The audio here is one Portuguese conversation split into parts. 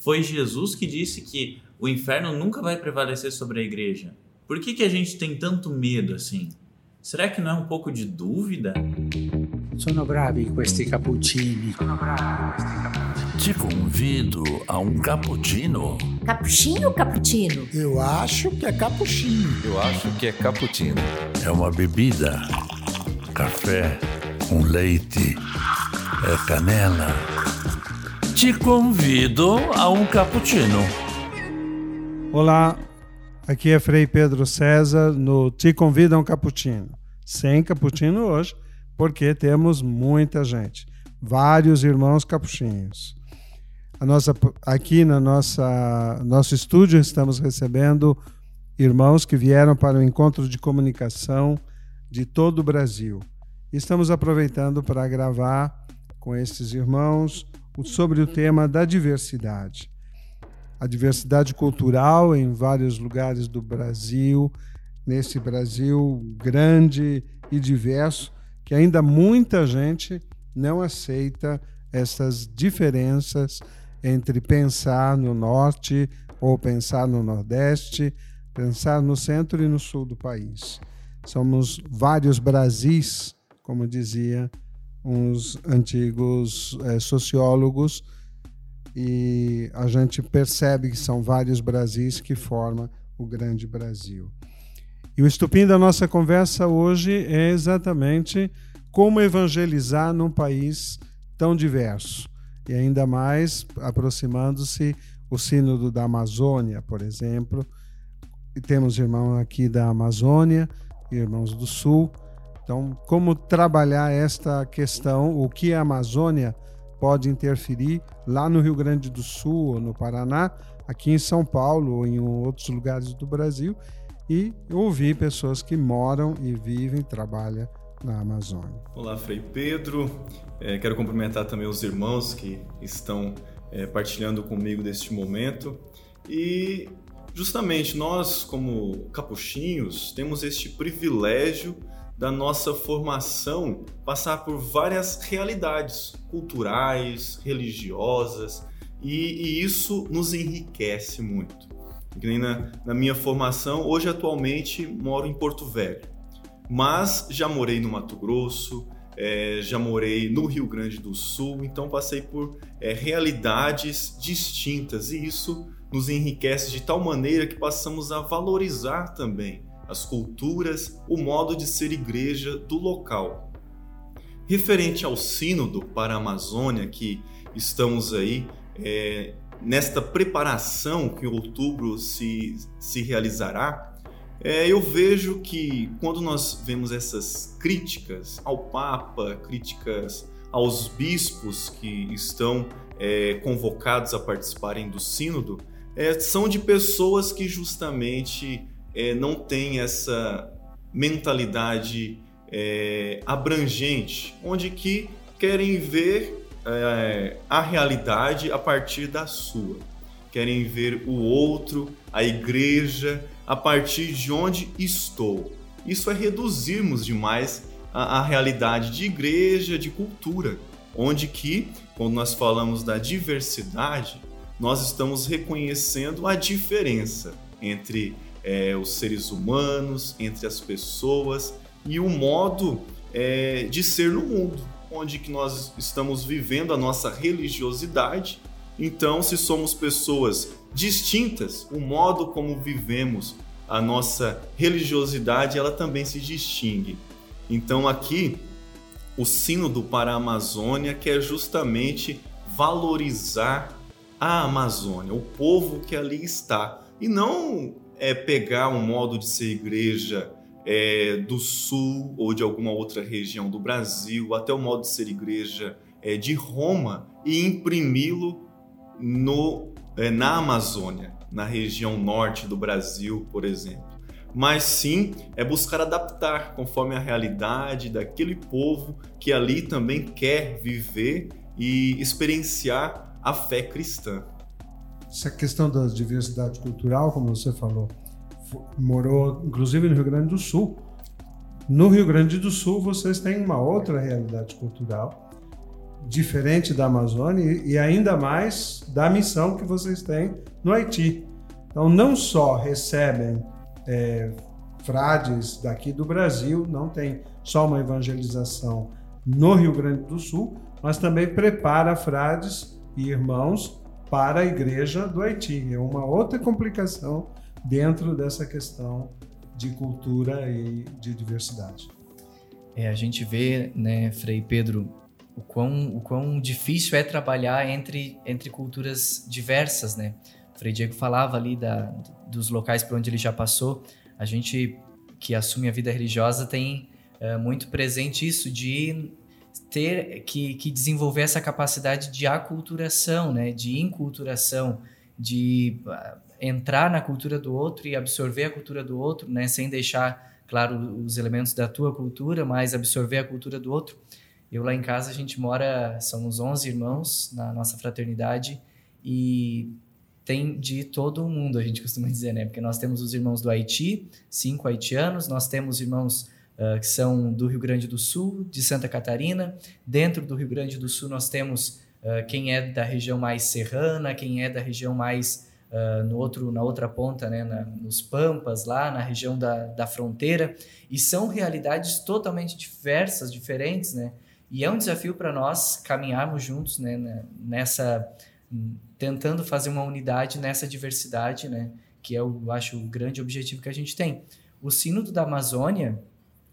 Foi Jesus que disse que o inferno nunca vai prevalecer sobre a igreja. Por que, que a gente tem tanto medo assim? Será que não é um pouco de dúvida? Sono bravi questi cappuccini. Sono bravi questi cappuccini. Te convido a um cappuccino. Cappuccino ou cappuccino? Eu acho que é cappuccino. Eu acho que é cappuccino. É uma bebida. Café com leite. É canela. Te convido a um cappuccino. Olá, aqui é Frei Pedro César no Te Convido a um Cappuccino. Sem cappuccino hoje, porque temos muita gente, vários irmãos capuchinhos. A nossa, aqui na nossa nosso estúdio estamos recebendo irmãos que vieram para o encontro de comunicação de todo o Brasil. Estamos aproveitando para gravar com esses irmãos sobre o tema da diversidade. A diversidade cultural em vários lugares do Brasil, nesse Brasil grande e diverso, que ainda muita gente não aceita essas diferenças entre pensar no norte ou pensar no nordeste, pensar no centro e no sul do país. Somos vários Brasis, como dizia uns antigos é, sociólogos, e a gente percebe que são vários Brasis que formam o grande Brasil. E o estupim da nossa conversa hoje é exatamente como evangelizar num país tão diverso. E ainda mais aproximando-se o Sínodo da Amazônia, por exemplo. E temos irmãos aqui da Amazônia, irmãos do Sul. Então, como trabalhar esta questão, o que a Amazônia pode interferir lá no Rio Grande do Sul ou no Paraná, aqui em São Paulo ou em outros lugares do Brasil e ouvir pessoas que moram e vivem, trabalham na Amazônia. Olá, Frei Pedro. É, quero cumprimentar também os irmãos que estão é, partilhando comigo deste momento. E justamente nós, como capuchinhos, temos este privilégio da nossa formação passar por várias realidades culturais, religiosas, e, e isso nos enriquece muito na, na minha formação. Hoje, atualmente, moro em Porto Velho, mas já morei no Mato Grosso, é, já morei no Rio Grande do Sul, então passei por é, realidades distintas e isso nos enriquece de tal maneira que passamos a valorizar também as culturas, o modo de ser igreja do local. Referente ao Sínodo para a Amazônia, que estamos aí é, nesta preparação que em outubro se, se realizará, é, eu vejo que quando nós vemos essas críticas ao Papa, críticas aos bispos que estão é, convocados a participarem do Sínodo, é, são de pessoas que justamente é, não têm essa mentalidade é, abrangente, onde que querem ver é, a realidade a partir da sua. Querem ver o outro, a igreja, a partir de onde estou. Isso é reduzirmos demais a, a realidade de igreja, de cultura, onde que, quando nós falamos da diversidade, nós estamos reconhecendo a diferença entre é, os seres humanos, entre as pessoas e o modo é, de ser no mundo onde que nós estamos vivendo a nossa religiosidade. Então, se somos pessoas distintas, o modo como vivemos a nossa religiosidade, ela também se distingue. Então, aqui o sínodo para a Amazônia quer justamente valorizar a Amazônia, o povo que ali está, e não é pegar um modo de ser igreja é, do sul ou de alguma outra região do Brasil, até o modo de ser igreja é, de Roma, e imprimi-lo é, na Amazônia, na região norte do Brasil, por exemplo. Mas sim é buscar adaptar conforme a realidade daquele povo que ali também quer viver e experienciar a fé cristã. Essa questão da diversidade cultural, como você falou, morou inclusive no Rio Grande do Sul. No Rio Grande do Sul, vocês têm uma outra realidade cultural diferente da Amazônia e ainda mais da missão que vocês têm no Haiti. Então, não só recebem é, frades daqui do Brasil, não tem só uma evangelização no Rio Grande do Sul, mas também prepara frades e irmãos para a igreja do Haiti. É uma outra complicação dentro dessa questão de cultura e de diversidade. É, a gente vê, né, Frei Pedro, o quão, o quão difícil é trabalhar entre, entre culturas diversas, né? O Frei Diego falava ali da, dos locais por onde ele já passou. A gente que assume a vida religiosa tem é, muito presente isso de ter que, que desenvolver essa capacidade de aculturação, né? De inculturação, de uh, entrar na cultura do outro e absorver a cultura do outro, né? Sem deixar claro, os elementos da tua cultura, mas absorver a cultura do outro. Eu lá em casa, a gente mora, somos 11 irmãos na nossa fraternidade e tem de todo mundo, a gente costuma dizer, né? Porque nós temos os irmãos do Haiti, cinco haitianos, nós temos irmãos que são do Rio Grande do Sul, de Santa Catarina. Dentro do Rio Grande do Sul, nós temos uh, quem é da região mais serrana, quem é da região mais uh, no outro, na outra ponta, né, na, nos Pampas, lá na região da, da fronteira, e são realidades totalmente diversas, diferentes, né? E é um desafio para nós caminharmos juntos, né, nessa tentando fazer uma unidade nessa diversidade, né, que é eu acho o grande objetivo que a gente tem. O Sínodo da Amazônia,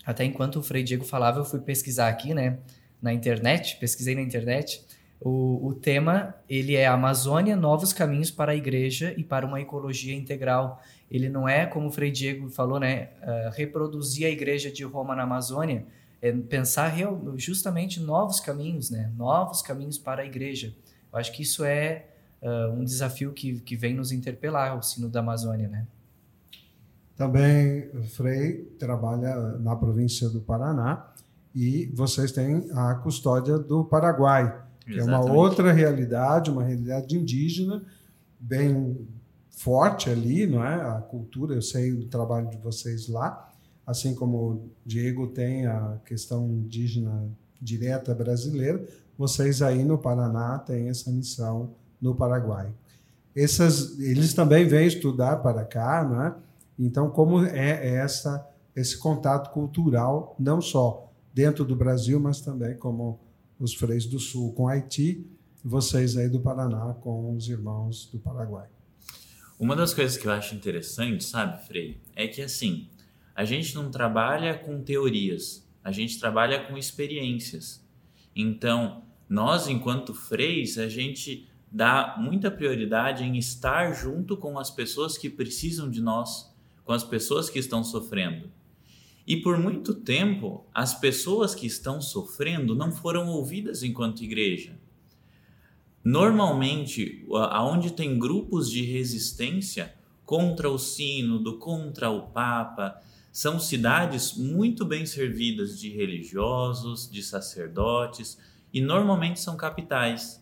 até enquanto o Frei Diego falava, eu fui pesquisar aqui, né, na internet, pesquisei na internet, o, o tema ele é Amazônia, novos caminhos para a igreja e para uma ecologia integral. Ele não é, como o Frei Diego falou, né, uh, reproduzir a igreja de Roma na Amazônia, é pensar real, justamente novos caminhos, né, novos caminhos para a igreja. Eu acho que isso é uh, um desafio que, que vem nos interpelar, o sino da Amazônia, né. Também Frei trabalha na província do Paraná e vocês têm a custódia do Paraguai que é uma outra realidade, uma realidade indígena bem forte ali, não é? A cultura, eu sei do trabalho de vocês lá, assim como o Diego tem a questão indígena direta brasileira, vocês aí no Paraná têm essa missão no Paraguai. Essas, eles também vêm estudar para cá, não é? Então, como é essa esse contato cultural, não só dentro do Brasil, mas também como os freis do Sul com Haiti, vocês aí do Paraná com os irmãos do Paraguai. Uma das coisas que eu acho interessante, sabe, Frei, é que assim, a gente não trabalha com teorias, a gente trabalha com experiências. Então, nós, enquanto freis, a gente dá muita prioridade em estar junto com as pessoas que precisam de nós, com as pessoas que estão sofrendo. E por muito tempo, as pessoas que estão sofrendo não foram ouvidas enquanto igreja. Normalmente, aonde tem grupos de resistência contra o sínodo, contra o papa, são cidades muito bem servidas de religiosos, de sacerdotes e normalmente são capitais.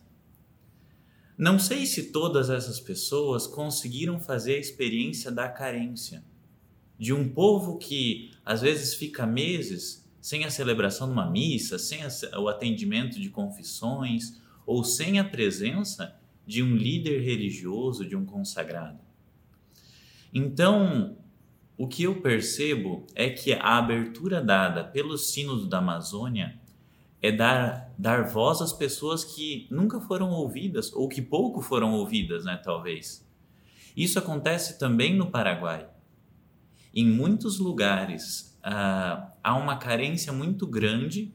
Não sei se todas essas pessoas conseguiram fazer a experiência da carência de um povo que às vezes fica meses sem a celebração de uma missa, sem o atendimento de confissões ou sem a presença de um líder religioso, de um consagrado. Então, o que eu percebo é que a abertura dada pelo Sínodo da Amazônia é dar, dar voz às pessoas que nunca foram ouvidas ou que pouco foram ouvidas, né, talvez. Isso acontece também no Paraguai. Em muitos lugares uh, há uma carência muito grande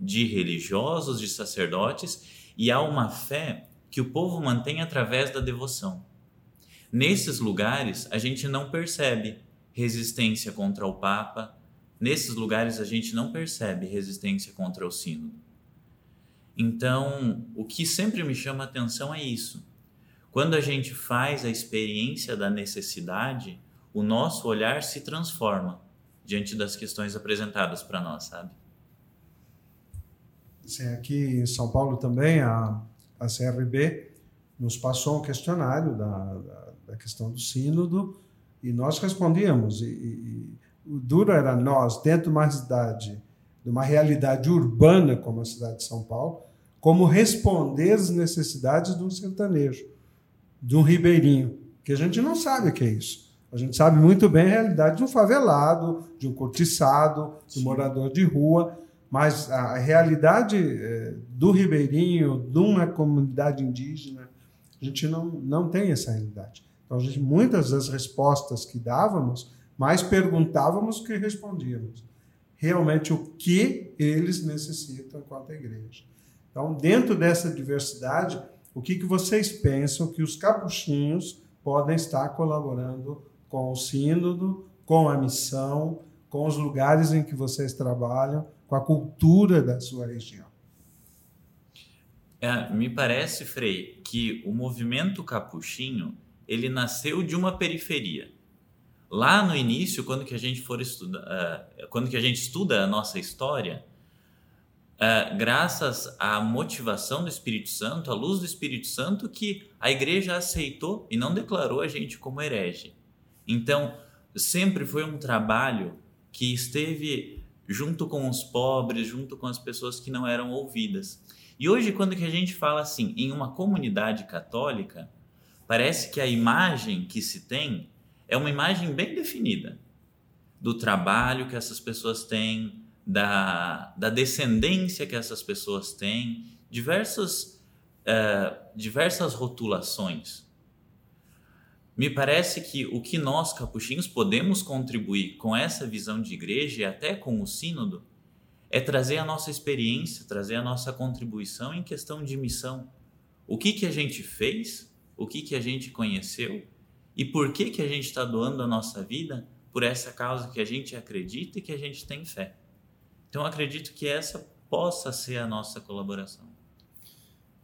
de religiosos, de sacerdotes, e há uma fé que o povo mantém através da devoção. Nesses lugares, a gente não percebe resistência contra o Papa, nesses lugares, a gente não percebe resistência contra o Sínodo. Então, o que sempre me chama a atenção é isso. Quando a gente faz a experiência da necessidade, o nosso olhar se transforma diante das questões apresentadas para nós, sabe? Sim, aqui em São Paulo também a, a CRB nos passou um questionário da, da, da questão do sínodo e nós respondíamos. E, e, o duro era nós, dentro de uma cidade, de uma realidade urbana como a cidade de São Paulo, como responder às necessidades de um sertanejo, de um ribeirinho, que a gente não sabe o que é isso. A gente sabe muito bem a realidade de um favelado, de um cortiçado, de um morador de rua, mas a realidade eh, do ribeirinho, de uma comunidade indígena, a gente não, não tem essa realidade. Então, gente, muitas das respostas que dávamos, mais perguntávamos que respondíamos. Realmente o que eles necessitam enquanto igreja. Então, dentro dessa diversidade, o que, que vocês pensam que os capuchinhos podem estar colaborando com o sínodo, com a missão, com os lugares em que vocês trabalham, com a cultura da sua região? É, me parece, Frei, que o movimento capuchinho ele nasceu de uma periferia. Lá no início, quando que a gente for estudar, uh, quando que a gente estuda a nossa história, uh, graças à motivação do Espírito Santo, à luz do Espírito Santo, que a igreja aceitou e não declarou a gente como herege. Então, sempre foi um trabalho que esteve junto com os pobres, junto com as pessoas que não eram ouvidas. E hoje, quando que a gente fala assim, em uma comunidade católica, parece que a imagem que se tem é uma imagem bem definida do trabalho que essas pessoas têm, da, da descendência que essas pessoas têm, diversas, uh, diversas rotulações. Me parece que o que nós, capuchinhos, podemos contribuir com essa visão de igreja e até com o sínodo é trazer a nossa experiência, trazer a nossa contribuição em questão de missão. O que, que a gente fez, o que, que a gente conheceu e por que, que a gente está doando a nossa vida por essa causa que a gente acredita e que a gente tem fé. Então, acredito que essa possa ser a nossa colaboração.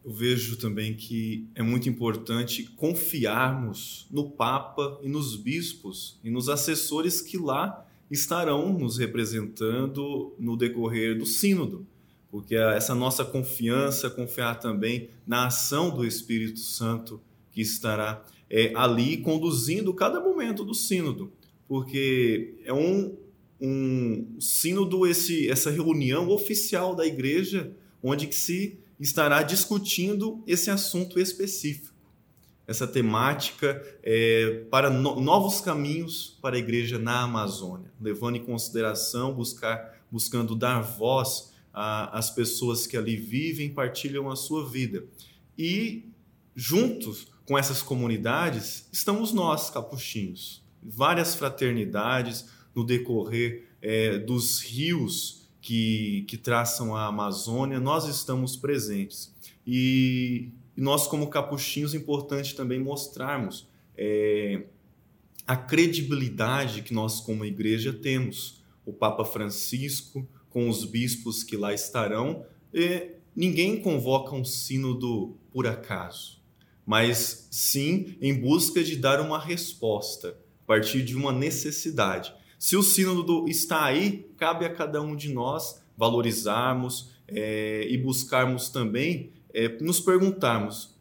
Eu vejo também que é muito importante confiarmos no Papa e nos bispos e nos assessores que lá estarão nos representando no decorrer do Sínodo, porque essa nossa confiança, confiar também na ação do Espírito Santo que estará é, ali conduzindo cada momento do Sínodo, porque é um, um sínodo, esse, essa reunião oficial da igreja, onde que se estará discutindo esse assunto específico, essa temática é, para no, novos caminhos para a igreja na Amazônia, levando em consideração, buscar, buscando dar voz às pessoas que ali vivem, partilham a sua vida. E juntos com essas comunidades estamos nós, capuchinhos, várias fraternidades no decorrer é, dos rios que, que traçam a Amazônia, nós estamos presentes. E, e nós, como capuchinhos, é importante também mostrarmos é, a credibilidade que nós, como igreja, temos. O Papa Francisco, com os bispos que lá estarão, ninguém convoca um sínodo por acaso, mas sim em busca de dar uma resposta a partir de uma necessidade. Se o sínodo está aí, cabe a cada um de nós valorizarmos é, e buscarmos também, é, nos perguntarmos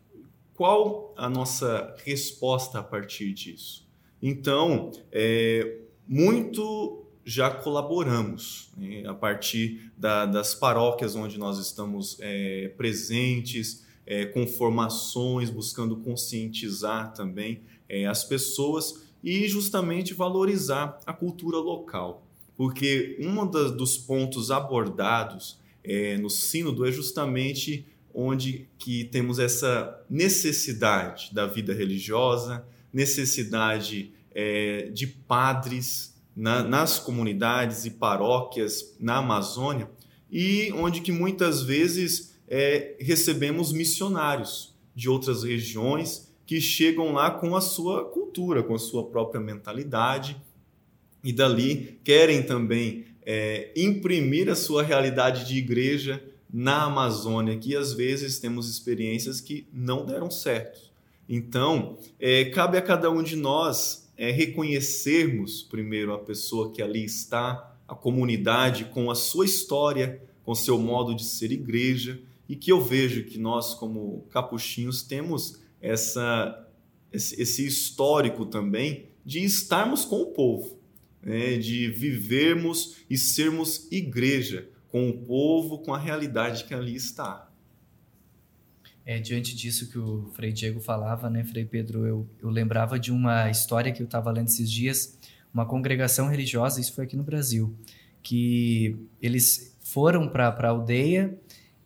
qual a nossa resposta a partir disso. Então, é, muito já colaboramos né, a partir da, das paróquias onde nós estamos é, presentes, é, com formações, buscando conscientizar também é, as pessoas e justamente valorizar a cultura local. Porque um dos pontos abordados é, no sínodo é justamente onde que temos essa necessidade da vida religiosa, necessidade é, de padres na, nas comunidades e paróquias na Amazônia e onde que muitas vezes é, recebemos missionários de outras regiões que chegam lá com a sua cultura, com a sua própria mentalidade, e dali querem também é, imprimir a sua realidade de igreja na Amazônia, que às vezes temos experiências que não deram certo. Então, é, cabe a cada um de nós é, reconhecermos primeiro a pessoa que ali está, a comunidade com a sua história, com seu modo de ser igreja, e que eu vejo que nós, como capuchinhos, temos essa, esse histórico também de estarmos com o povo, né? de vivermos e sermos igreja com o povo, com a realidade que ali está. É, diante disso que o Frei Diego falava, né, Frei Pedro, eu, eu lembrava de uma história que eu estava lendo esses dias, uma congregação religiosa, isso foi aqui no Brasil, que eles foram para a aldeia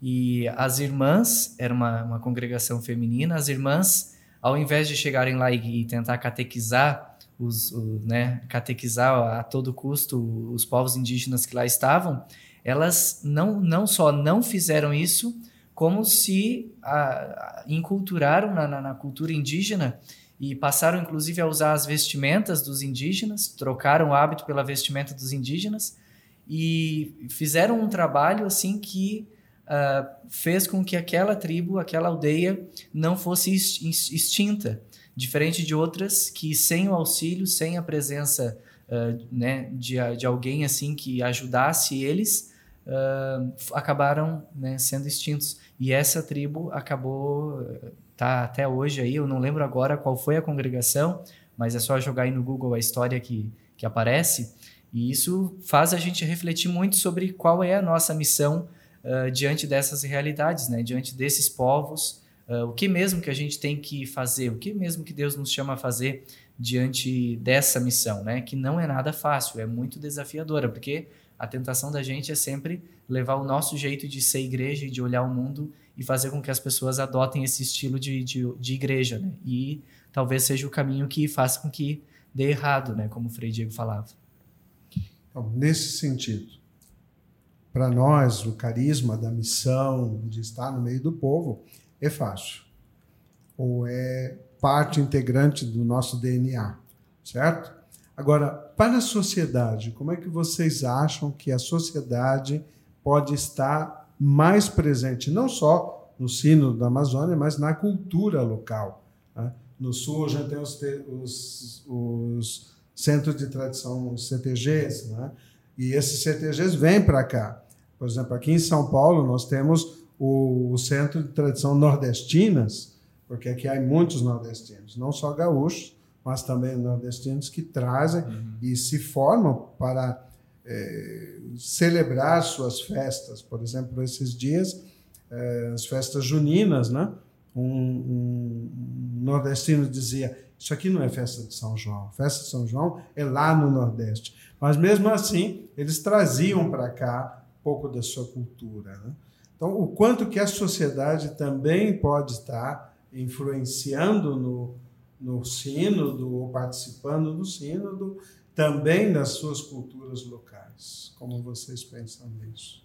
e as irmãs, era uma, uma congregação feminina, as irmãs, ao invés de chegarem lá e, e tentar catequizar os, o, né, catequizar a todo custo os povos indígenas que lá estavam, elas não, não só não fizeram isso, como se a, a, inculturaram na, na, na, cultura indígena e passaram inclusive a usar as vestimentas dos indígenas, trocaram o hábito pela vestimenta dos indígenas e fizeram um trabalho assim que uh, fez com que aquela tribo, aquela aldeia não fosse extinta, diferente de outras que sem o auxílio, sem a presença uh, né, de, de alguém assim que ajudasse eles, uh, acabaram né, sendo extintos. E essa tribo acabou tá até hoje aí, eu não lembro agora qual foi a congregação, mas é só jogar aí no Google a história que, que aparece, e isso faz a gente refletir muito sobre qual é a nossa missão uh, diante dessas realidades, né? diante desses povos, uh, o que mesmo que a gente tem que fazer, o que mesmo que Deus nos chama a fazer diante dessa missão, né? que não é nada fácil, é muito desafiadora, porque a tentação da gente é sempre levar o nosso jeito de ser igreja e de olhar o mundo e fazer com que as pessoas adotem esse estilo de, de, de igreja, né? E talvez seja o caminho que faça com que dê errado, né? Como o Frei Diego falava. Então, nesse sentido, para nós, o carisma da missão, de estar no meio do povo, é fácil. Ou é parte integrante do nosso DNA, certo? Agora, para a sociedade, como é que vocês acham que a sociedade pode estar mais presente, não só no sino da Amazônia, mas na cultura local? Né? No sul, gente tem os, os, os centros de tradição, os CTGs, né? e esses CTGs vêm para cá. Por exemplo, aqui em São Paulo, nós temos o, o Centro de Tradição Nordestinas, porque aqui há muitos nordestinos, não só gaúchos, mas também nordestinos que trazem uhum. e se formam para é, celebrar suas festas. Por exemplo, esses dias, é, as festas juninas, né? Um, um, nordestino dizia: Isso aqui não é festa de São João, festa de São João é lá no Nordeste. Mas mesmo assim, eles traziam para cá pouco da sua cultura. Né? Então, o quanto que a sociedade também pode estar influenciando no, no sínodo, ou participando do sínodo, também nas suas culturas locais. Como vocês pensam nisso?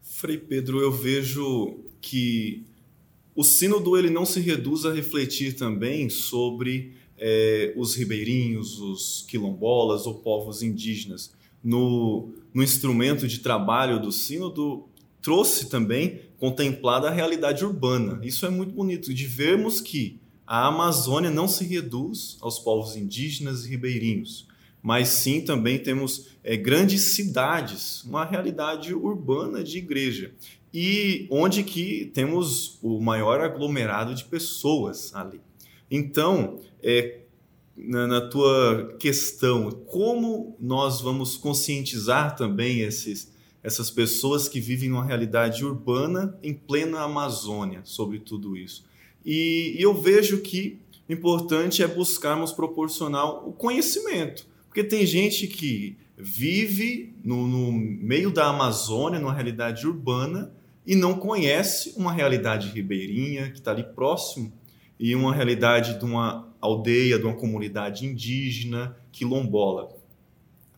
Frei Pedro, eu vejo que o sínodo ele não se reduz a refletir também sobre é, os ribeirinhos, os quilombolas ou povos indígenas. No, no instrumento de trabalho do sínodo, trouxe também contemplada a realidade urbana. Isso é muito bonito, de vermos que a Amazônia não se reduz aos povos indígenas e ribeirinhos, mas sim também temos é, grandes cidades, uma realidade urbana de igreja e onde que temos o maior aglomerado de pessoas ali. Então, é, na, na, tua questão, como nós vamos conscientizar também esses, essas pessoas que vivem numa realidade urbana em plena Amazônia sobre tudo isso? E, e eu vejo que o importante é buscarmos proporcionar o conhecimento, porque tem gente que vive no, no meio da Amazônia, numa realidade urbana, e não conhece uma realidade ribeirinha que está ali próximo e uma realidade de uma aldeia, de uma comunidade indígena, quilombola.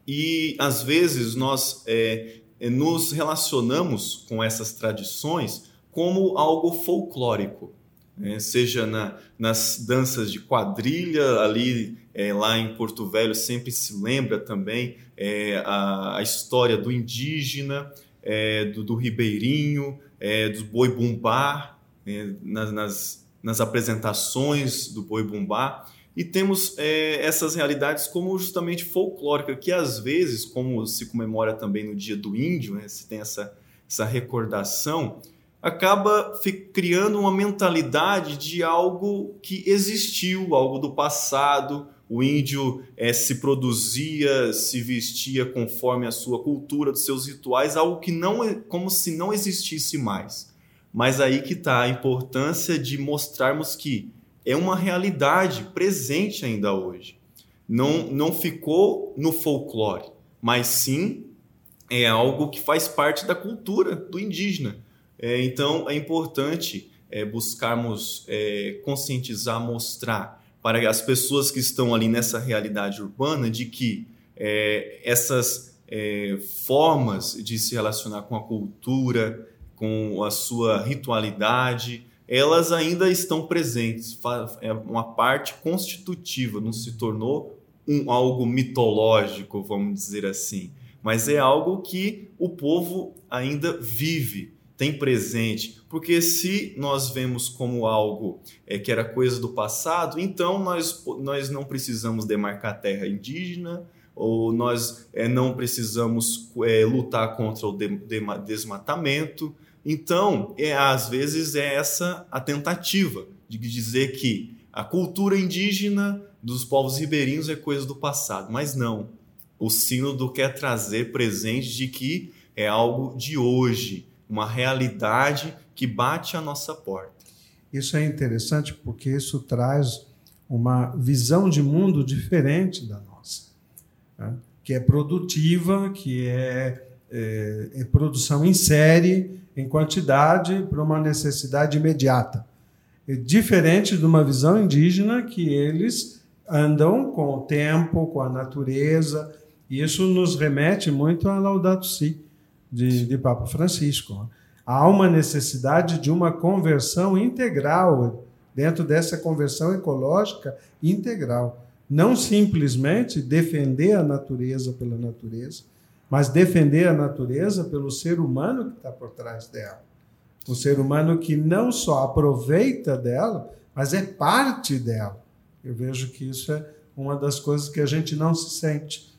E às vezes nós é, é, nos relacionamos com essas tradições como algo folclórico, né? seja na, nas danças de quadrilha, ali é, lá em Porto Velho sempre se lembra também é, a, a história do indígena, é, do, do, Ribeirinho, é, do Boi Bumbá, é, nas, nas, nas, apresentações do Boi Bumbá. E temos é, essas realidades como justamente folclórica, que às vezes, como se comemora também no Dia do Índio, né, se tem essa, essa recordação, acaba criando uma mentalidade de algo que existiu, algo do passado, o índio é, se produzia, se vestia conforme a sua cultura, dos seus rituais, algo que não como se não existisse mais. Mas aí que está a importância de mostrarmos que é uma realidade presente ainda hoje. Não, não ficou no folclore, mas sim é algo que faz parte da cultura do indígena. É, então é importante é, buscarmos é, conscientizar, mostrar para as pessoas que estão ali nessa realidade urbana de que é, essas é, formas de se relacionar com a cultura, com a sua ritualidade, elas ainda estão presentes. É uma parte constitutiva, não se tornou um, algo mitológico, vamos dizer assim, mas é algo que o povo ainda vive tem presente, porque se nós vemos como algo é, que era coisa do passado, então nós, nós não precisamos demarcar terra indígena, ou nós é, não precisamos é, lutar contra o de, de, desmatamento. Então, é, às vezes é essa a tentativa de dizer que a cultura indígena dos povos ribeirinhos é coisa do passado, mas não. O sínodo quer trazer presente de que é algo de hoje, uma realidade que bate à nossa porta. Isso é interessante porque isso traz uma visão de mundo diferente da nossa, né? que é produtiva, que é, é, é produção em série, em quantidade, para uma necessidade imediata. É diferente de uma visão indígena que eles andam com o tempo, com a natureza. E isso nos remete muito a Laudato Si, de, de Papa Francisco. Há uma necessidade de uma conversão integral, dentro dessa conversão ecológica integral. Não simplesmente defender a natureza pela natureza, mas defender a natureza pelo ser humano que está por trás dela. O ser humano que não só aproveita dela, mas é parte dela. Eu vejo que isso é uma das coisas que a gente não se sente.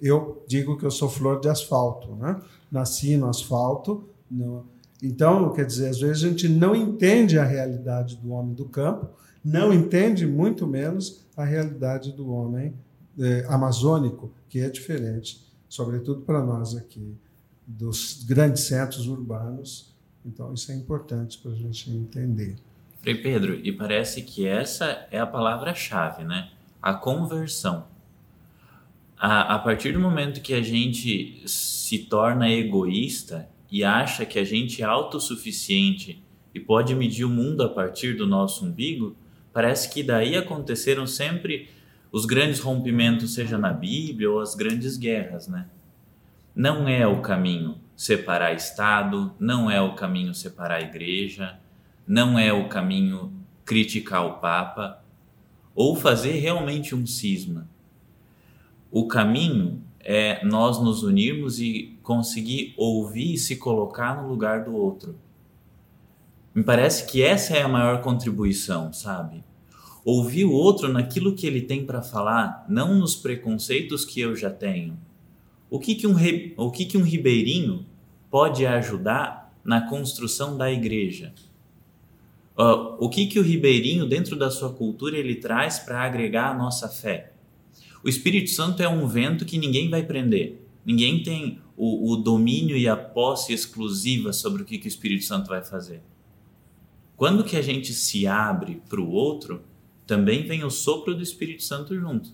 Eu digo que eu sou flor de asfalto, né? nasci no asfalto. No... Então, quer dizer, às vezes a gente não entende a realidade do homem do campo, não entende muito menos a realidade do homem é, amazônico, que é diferente, sobretudo para nós aqui, dos grandes centros urbanos. Então, isso é importante para a gente entender. Frei Pedro, e parece que essa é a palavra-chave, né? A conversão a, a partir do momento que a gente se torna egoísta e acha que a gente é autossuficiente e pode medir o mundo a partir do nosso umbigo, parece que daí aconteceram sempre os grandes rompimentos, seja na Bíblia ou as grandes guerras, né? Não é o caminho separar Estado, não é o caminho separar igreja, não é o caminho criticar o Papa ou fazer realmente um cisma. O caminho é nós nos unirmos e conseguir ouvir e se colocar no lugar do outro. Me parece que essa é a maior contribuição, sabe? Ouvir o outro naquilo que ele tem para falar, não nos preconceitos que eu já tenho. O que, que, um, o que, que um ribeirinho pode ajudar na construção da igreja? Uh, o que, que o ribeirinho, dentro da sua cultura, ele traz para agregar a nossa fé? O Espírito Santo é um vento que ninguém vai prender. Ninguém tem o, o domínio e a posse exclusiva sobre o que, que o Espírito Santo vai fazer. Quando que a gente se abre para o outro, também vem o sopro do Espírito Santo junto.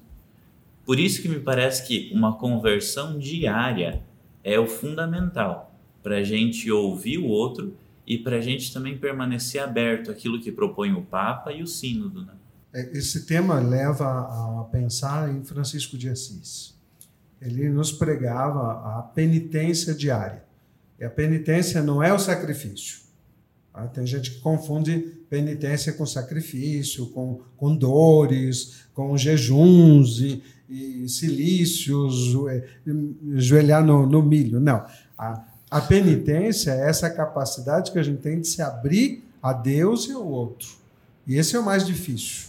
Por isso que me parece que uma conversão diária é o fundamental para a gente ouvir o outro e para a gente também permanecer aberto àquilo que propõe o Papa e o Sínodo. Né? É, esse tema leva a pensar em Francisco de Assis. Ele nos pregava a penitência diária. E a penitência não é o sacrifício. Tá? Tem gente que confunde penitência com sacrifício, com, com dores, com jejuns e, e silícios, joelhar no, no milho. Não. A, a penitência é essa capacidade que a gente tem de se abrir a Deus e ao outro. E esse é o mais difícil.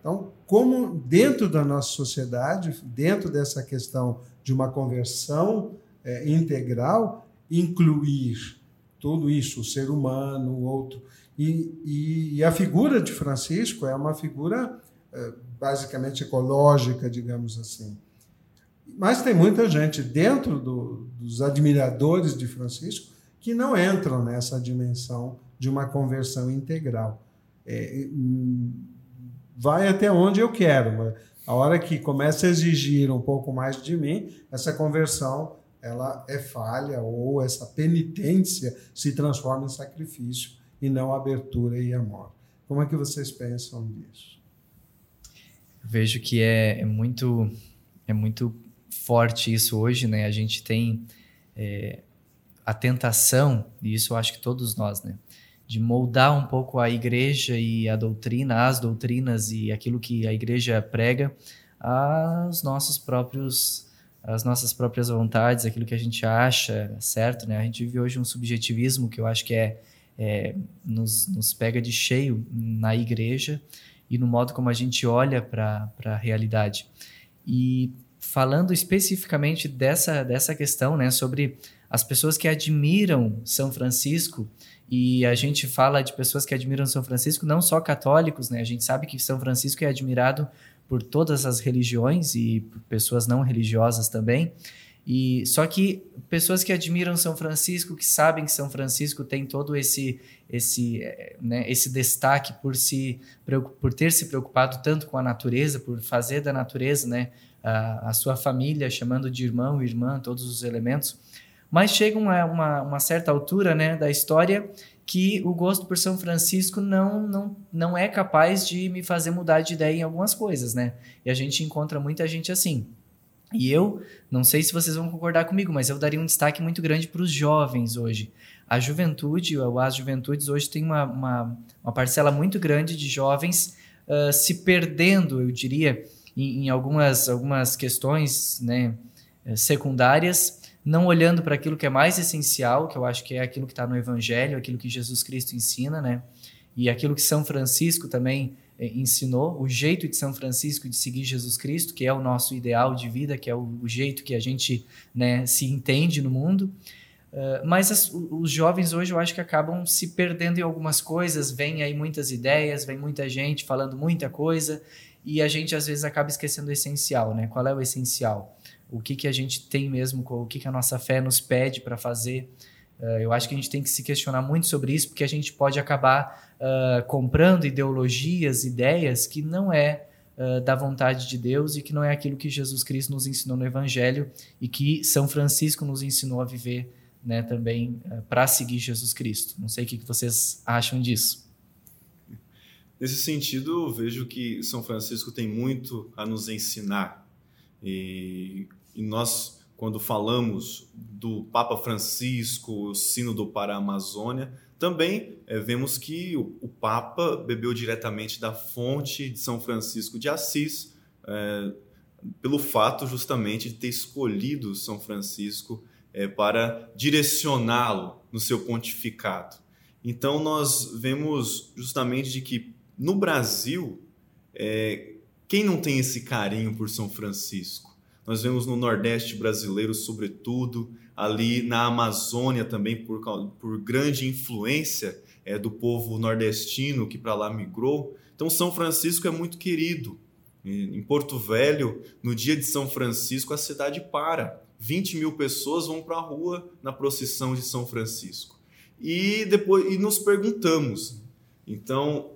Então, como dentro da nossa sociedade, dentro dessa questão de uma conversão é, integral, incluir tudo isso, o ser humano, o outro. E, e, e, a figura de Francisco é uma figura é, basicamente ecológica, digamos assim. Mas tem muita gente dentro do, dos admiradores de Francisco que não entram nessa dimensão de uma conversão integral. É, hum, vai até onde eu quero, mas a hora que começa a exigir um pouco mais de mim, essa conversão ela é falha ou essa penitência se transforma em sacrifício e não abertura e amor. Como é que vocês pensam disso? Vejo que é, é muito é muito forte isso hoje, né? A gente tem é, a tentação, e isso eu acho que todos nós, né? De moldar um pouco a igreja e a doutrina, as doutrinas e aquilo que a igreja prega aos nossos próprios as nossas próprias vontades, aquilo que a gente acha certo, né? A gente vive hoje um subjetivismo que eu acho que é, é nos, nos pega de cheio na igreja e no modo como a gente olha para a realidade. E falando especificamente dessa, dessa questão, né, sobre as pessoas que admiram São Francisco, e a gente fala de pessoas que admiram São Francisco, não só católicos, né? A gente sabe que São Francisco é admirado por todas as religiões e por pessoas não religiosas também. E só que pessoas que admiram São Francisco, que sabem que São Francisco tem todo esse esse né, esse destaque por se por ter se preocupado tanto com a natureza, por fazer da natureza, né, a, a sua família, chamando de irmão, irmã, todos os elementos. Mas chega uma, uma, uma certa altura né, da história que o gosto por São Francisco não, não, não é capaz de me fazer mudar de ideia em algumas coisas, né? E a gente encontra muita gente assim. E eu, não sei se vocês vão concordar comigo, mas eu daria um destaque muito grande para os jovens hoje. A juventude, as juventudes hoje tem uma, uma, uma parcela muito grande de jovens uh, se perdendo, eu diria, em, em algumas, algumas questões né, eh, secundárias, não olhando para aquilo que é mais essencial, que eu acho que é aquilo que está no Evangelho, aquilo que Jesus Cristo ensina, né? E aquilo que São Francisco também eh, ensinou, o jeito de São Francisco de seguir Jesus Cristo, que é o nosso ideal de vida, que é o, o jeito que a gente né, se entende no mundo. Uh, mas as, os jovens hoje eu acho que acabam se perdendo em algumas coisas, vem aí muitas ideias, vem muita gente falando muita coisa, e a gente às vezes acaba esquecendo o essencial, né? Qual é o essencial? O que, que a gente tem mesmo, o que, que a nossa fé nos pede para fazer? Uh, eu acho que a gente tem que se questionar muito sobre isso, porque a gente pode acabar uh, comprando ideologias, ideias que não é uh, da vontade de Deus e que não é aquilo que Jesus Cristo nos ensinou no Evangelho e que São Francisco nos ensinou a viver né, também para seguir Jesus Cristo. Não sei o que, que vocês acham disso. Nesse sentido, vejo que São Francisco tem muito a nos ensinar. E, e nós, quando falamos do Papa Francisco, o Sínodo para a Amazônia, também é, vemos que o, o, Papa bebeu diretamente da fonte de São Francisco de Assis, é, pelo fato justamente de ter escolhido São Francisco é, para direcioná-lo no seu pontificado. Então, nós vemos justamente de que no Brasil, é, quem não tem esse carinho por São Francisco? Nós vemos no Nordeste brasileiro, sobretudo, ali na Amazônia também, por, por grande influência é, do povo nordestino que para lá migrou. Então, São Francisco é muito querido. Em Porto Velho, no dia de São Francisco, a cidade para. 20 mil pessoas vão para a rua na procissão de São Francisco. E depois e nos perguntamos. Então,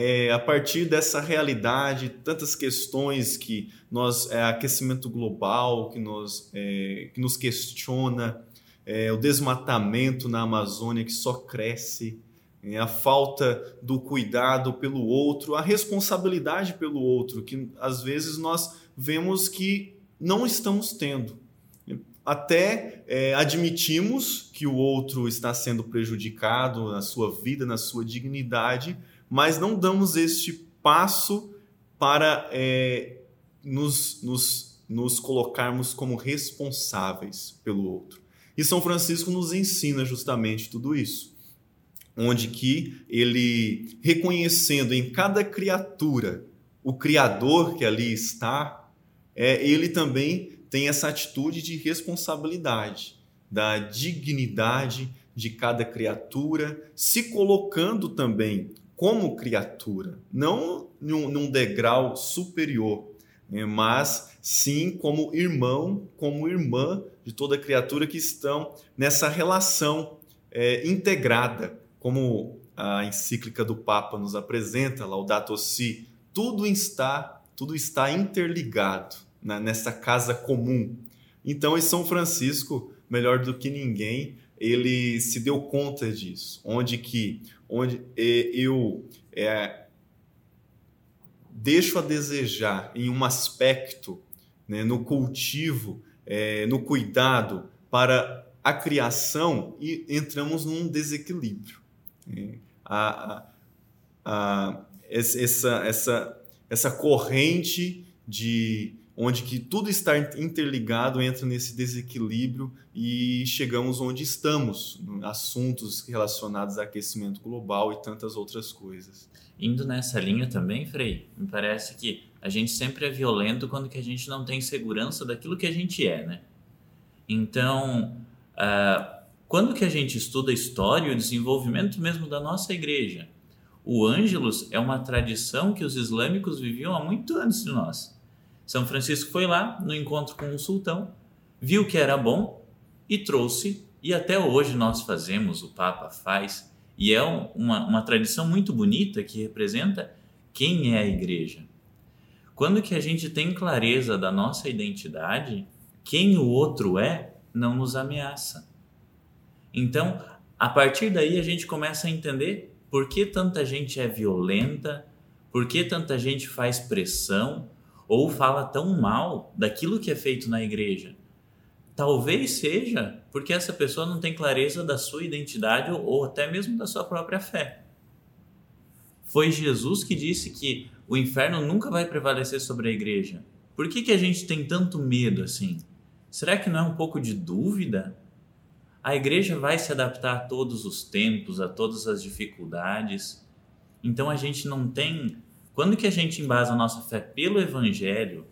é, a partir dessa realidade, tantas questões que nós, é, aquecimento global, que nos, é, que nos questiona, é, o desmatamento na Amazônia que só cresce, é, a falta do cuidado pelo outro, a responsabilidade pelo outro, que às vezes nós vemos que não estamos tendo. Até é, admitimos que o outro está sendo prejudicado na sua vida, na sua dignidade, mas não damos este passo para é, nos, nos, nos colocarmos como responsáveis pelo outro. E São Francisco nos ensina justamente tudo isso, onde que ele, reconhecendo em cada criatura o Criador que ali está, é, ele também tem essa atitude de responsabilidade, da dignidade de cada criatura, se colocando também como criatura, não num, num degrau superior, né, mas sim como irmão, como irmã de toda criatura que estão nessa relação é, integrada como a encíclica do Papa nos apresenta, Laudato Si, tudo está, tudo está interligado né, nessa casa comum. Então, em São Francisco, melhor do que ninguém, ele se deu conta disso, onde que onde eu é, deixo a desejar em um aspecto, né, no cultivo, é, no cuidado para a criação e entramos num desequilíbrio. É, a, a, a, essa, essa, essa corrente de onde que tudo está interligado entra nesse desequilíbrio e chegamos onde estamos, assuntos relacionados a aquecimento global e tantas outras coisas. Indo nessa linha também, Frei, me parece que a gente sempre é violento quando que a gente não tem segurança daquilo que a gente é, né? Então, uh, quando que a gente estuda a história e o desenvolvimento mesmo da nossa igreja, o Ângelus é uma tradição que os islâmicos viviam há muito antes de nós. São Francisco foi lá no encontro com o sultão, viu que era bom e trouxe, e até hoje nós fazemos, o Papa faz, e é uma, uma tradição muito bonita que representa quem é a igreja. Quando que a gente tem clareza da nossa identidade, quem o outro é não nos ameaça. Então, a partir daí a gente começa a entender por que tanta gente é violenta, por que tanta gente faz pressão, ou fala tão mal daquilo que é feito na igreja. Talvez seja porque essa pessoa não tem clareza da sua identidade ou até mesmo da sua própria fé. Foi Jesus que disse que o inferno nunca vai prevalecer sobre a igreja. Por que, que a gente tem tanto medo assim? Será que não é um pouco de dúvida? A igreja vai se adaptar a todos os tempos, a todas as dificuldades. Então a gente não tem quando que a gente embasa a nossa fé pelo evangelho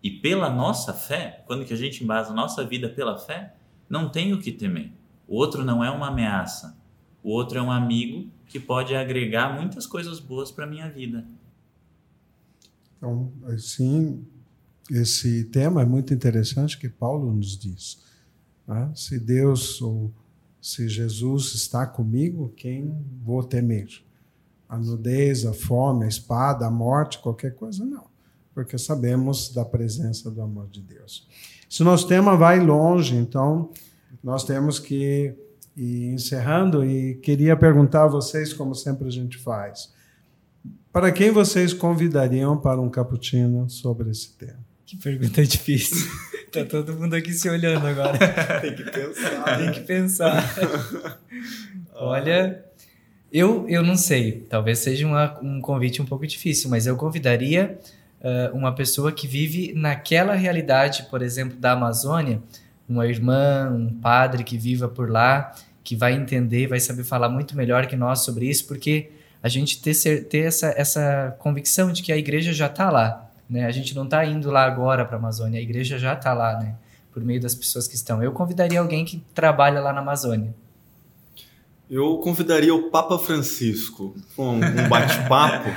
e pela nossa fé, quando que a gente embasa a nossa vida pela fé, não tem o que temer. O outro não é uma ameaça. O outro é um amigo que pode agregar muitas coisas boas para a minha vida. Então, assim, esse tema é muito interessante que Paulo nos diz. Né? Se Deus ou se Jesus está comigo, quem vou temer? A nudez, a fome, a espada, a morte, qualquer coisa, não. Porque sabemos da presença do amor de Deus. Se nosso tema vai longe, então nós temos que ir encerrando e queria perguntar a vocês, como sempre a gente faz, para quem vocês convidariam para um cappuccino sobre esse tema? Que pergunta difícil. tá todo mundo aqui se olhando agora. Tem que pensar. Tem que pensar. Olha, eu, eu não sei, talvez seja uma, um convite um pouco difícil, mas eu convidaria uh, uma pessoa que vive naquela realidade, por exemplo, da Amazônia, uma irmã, um padre que viva por lá, que vai entender, vai saber falar muito melhor que nós sobre isso, porque a gente ter, ter essa, essa convicção de que a igreja já está lá, né? A gente não está indo lá agora para a Amazônia, a igreja já está lá, né? Por meio das pessoas que estão. Eu convidaria alguém que trabalha lá na Amazônia. Eu convidaria o Papa Francisco com um bate-papo,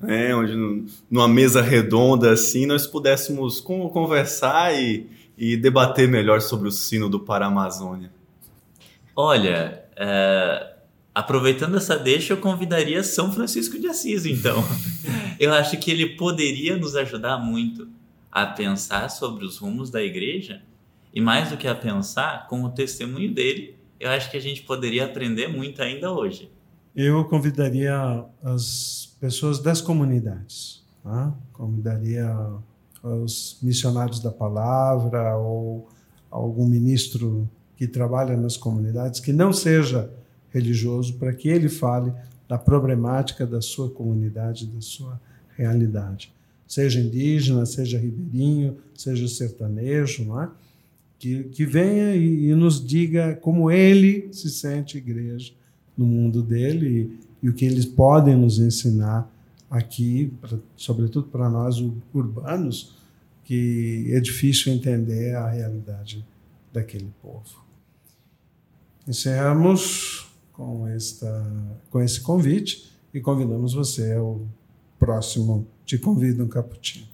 né, onde numa mesa redonda assim nós pudéssemos conversar e, e debater melhor sobre o sino do Paramazônia. Olha, é, aproveitando essa deixa, eu convidaria São Francisco de Assis, então. eu acho que ele poderia nos ajudar muito a pensar sobre os rumos da igreja e mais do que a pensar, com o testemunho dele, eu acho que a gente poderia aprender muito ainda hoje. Eu convidaria as pessoas das comunidades, tá? convidaria os missionários da palavra ou algum ministro que trabalha nas comunidades que não seja religioso para que ele fale da problemática da sua comunidade, da sua realidade. Seja indígena, seja ribeirinho, seja sertanejo, não é? Que, que venha e, e, nos diga como ele se sente igreja no mundo dele e, e o que eles podem nos ensinar aqui, pra, sobretudo para nós urbanos, que é difícil entender a realidade daquele povo. Encerramos com, esta, com esse convite e convidamos você ao próximo Te Convido um Cappuccino.